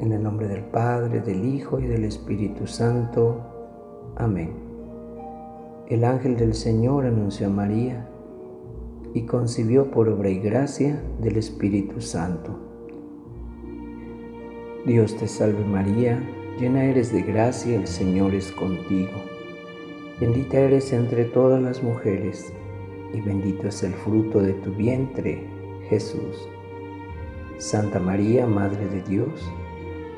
En el nombre del Padre, del Hijo y del Espíritu Santo. Amén. El ángel del Señor anunció a María y concibió por obra y gracia del Espíritu Santo. Dios te salve María, llena eres de gracia, el Señor es contigo. Bendita eres entre todas las mujeres y bendito es el fruto de tu vientre, Jesús. Santa María, Madre de Dios,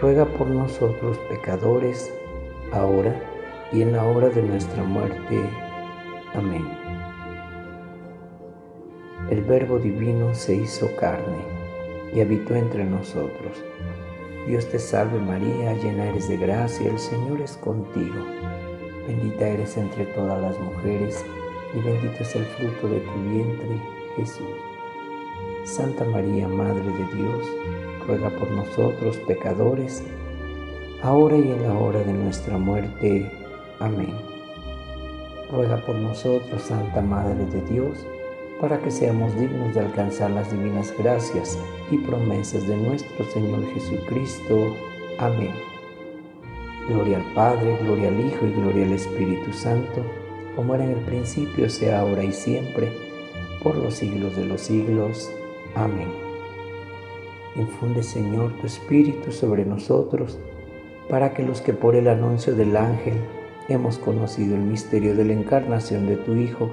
ruega por nosotros pecadores, ahora y en la hora de nuestra muerte. Amén. El Verbo Divino se hizo carne y habitó entre nosotros. Dios te salve María, llena eres de gracia, el Señor es contigo. Bendita eres entre todas las mujeres y bendito es el fruto de tu vientre, Jesús. Santa María, Madre de Dios, ruega por nosotros pecadores, ahora y en la hora de nuestra muerte. Amén. Ruega por nosotros, Santa Madre de Dios, para que seamos dignos de alcanzar las divinas gracias y promesas de nuestro Señor Jesucristo. Amén. Gloria al Padre, gloria al Hijo y gloria al Espíritu Santo, como era en el principio, sea ahora y siempre, por los siglos de los siglos. Amén. Infunde, Señor, tu Espíritu sobre nosotros, para que los que por el anuncio del ángel hemos conocido el misterio de la encarnación de tu Hijo,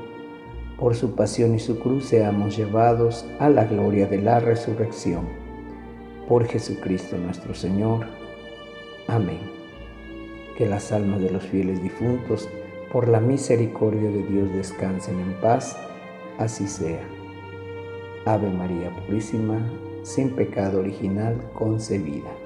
por su pasión y su cruz seamos llevados a la gloria de la resurrección. Por Jesucristo nuestro Señor. Amén. Que las almas de los fieles difuntos, por la misericordia de Dios, descansen en paz. Así sea. Ave María Purísima, sin pecado original concebida.